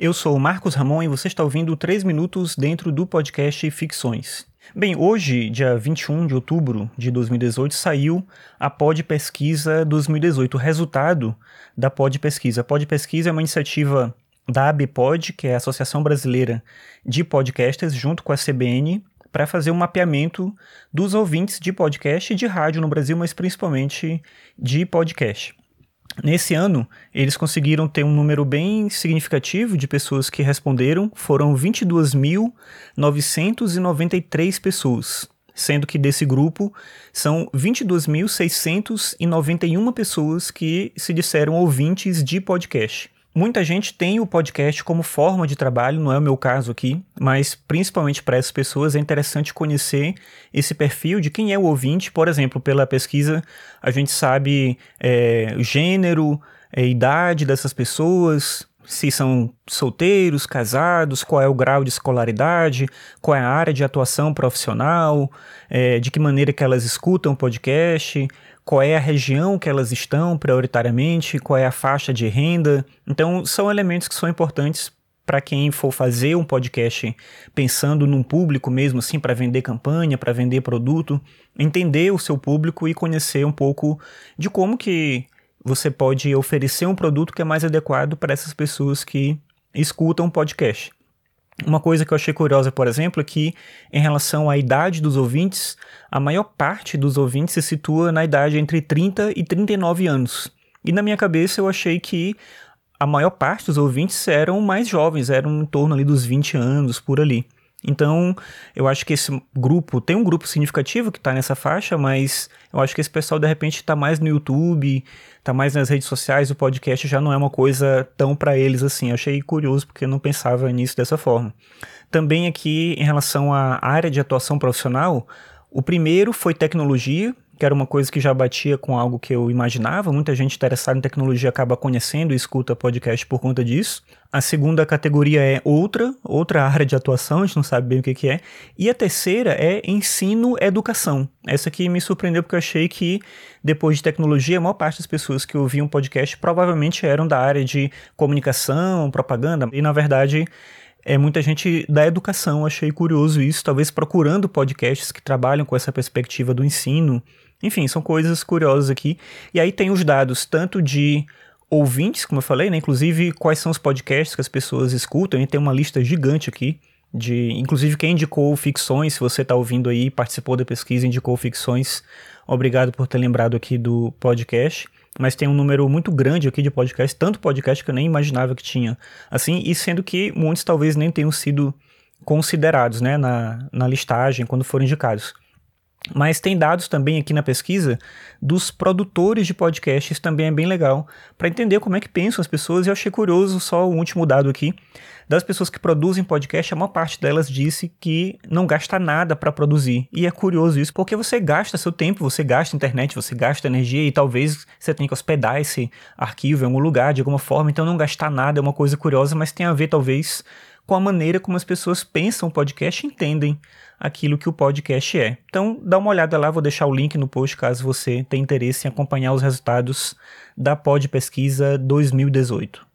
Eu sou o Marcos Ramon e você está ouvindo 3 minutos dentro do podcast Ficções. Bem, hoje, dia 21 de outubro de 2018, saiu a Pod Pesquisa 2018, o resultado da Pod Pesquisa. A Pod Pesquisa é uma iniciativa da ABPOD, que é a Associação Brasileira de Podcasters, junto com a CBN, para fazer um mapeamento dos ouvintes de podcast e de rádio no Brasil, mas principalmente de podcast. Nesse ano, eles conseguiram ter um número bem significativo de pessoas que responderam, foram 22.993 pessoas, sendo que desse grupo são 22.691 pessoas que se disseram ouvintes de podcast. Muita gente tem o podcast como forma de trabalho, não é o meu caso aqui, mas principalmente para essas pessoas é interessante conhecer esse perfil de quem é o ouvinte. Por exemplo, pela pesquisa, a gente sabe é, o gênero, a idade dessas pessoas, se são solteiros, casados, qual é o grau de escolaridade, qual é a área de atuação profissional, é, de que maneira que elas escutam o podcast, qual é a região que elas estão prioritariamente, qual é a faixa de renda. Então, são elementos que são importantes para quem for fazer um podcast pensando num público mesmo assim para vender campanha, para vender produto, entender o seu público e conhecer um pouco de como que você pode oferecer um produto que é mais adequado para essas pessoas que escutam podcast. Uma coisa que eu achei curiosa, por exemplo, é que em relação à idade dos ouvintes, a maior parte dos ouvintes se situa na idade entre 30 e 39 anos. E na minha cabeça eu achei que a maior parte dos ouvintes eram mais jovens, eram em torno ali dos 20 anos, por ali. Então, eu acho que esse grupo, tem um grupo significativo que está nessa faixa, mas eu acho que esse pessoal de repente está mais no YouTube, está mais nas redes sociais, o podcast já não é uma coisa tão para eles assim. Eu achei curioso porque eu não pensava nisso dessa forma. Também aqui, em relação à área de atuação profissional, o primeiro foi tecnologia, que era uma coisa que já batia com algo que eu imaginava. Muita gente interessada em tecnologia acaba conhecendo e escuta podcast por conta disso. A segunda categoria é outra, outra área de atuação, a gente não sabe bem o que, que é. E a terceira é ensino-educação. Essa aqui me surpreendeu porque eu achei que, depois de tecnologia, a maior parte das pessoas que ouviam podcast provavelmente eram da área de comunicação, propaganda, e na verdade é muita gente da educação. Achei curioso isso, talvez procurando podcasts que trabalham com essa perspectiva do ensino enfim, são coisas curiosas aqui. E aí tem os dados tanto de ouvintes, como eu falei, né? Inclusive, quais são os podcasts que as pessoas escutam. E tem uma lista gigante aqui de, inclusive, quem indicou ficções. Se você está ouvindo aí, participou da pesquisa, indicou ficções. Obrigado por ter lembrado aqui do podcast. Mas tem um número muito grande aqui de podcasts, tanto podcast que eu nem imaginava que tinha. Assim, e sendo que muitos talvez nem tenham sido considerados, né, na, na listagem quando foram indicados. Mas tem dados também aqui na pesquisa dos produtores de podcasts, também é bem legal, para entender como é que pensam as pessoas. E eu achei curioso só o último dado aqui. Das pessoas que produzem podcast, a maior parte delas disse que não gasta nada para produzir. E é curioso isso, porque você gasta seu tempo, você gasta internet, você gasta energia e talvez você tenha que hospedar esse arquivo em algum lugar de alguma forma. Então não gastar nada é uma coisa curiosa, mas tem a ver talvez com a maneira como as pessoas pensam o podcast e entendem aquilo que o podcast é. Então, dá uma olhada lá, vou deixar o link no post caso você tenha interesse em acompanhar os resultados da Pod Pesquisa 2018.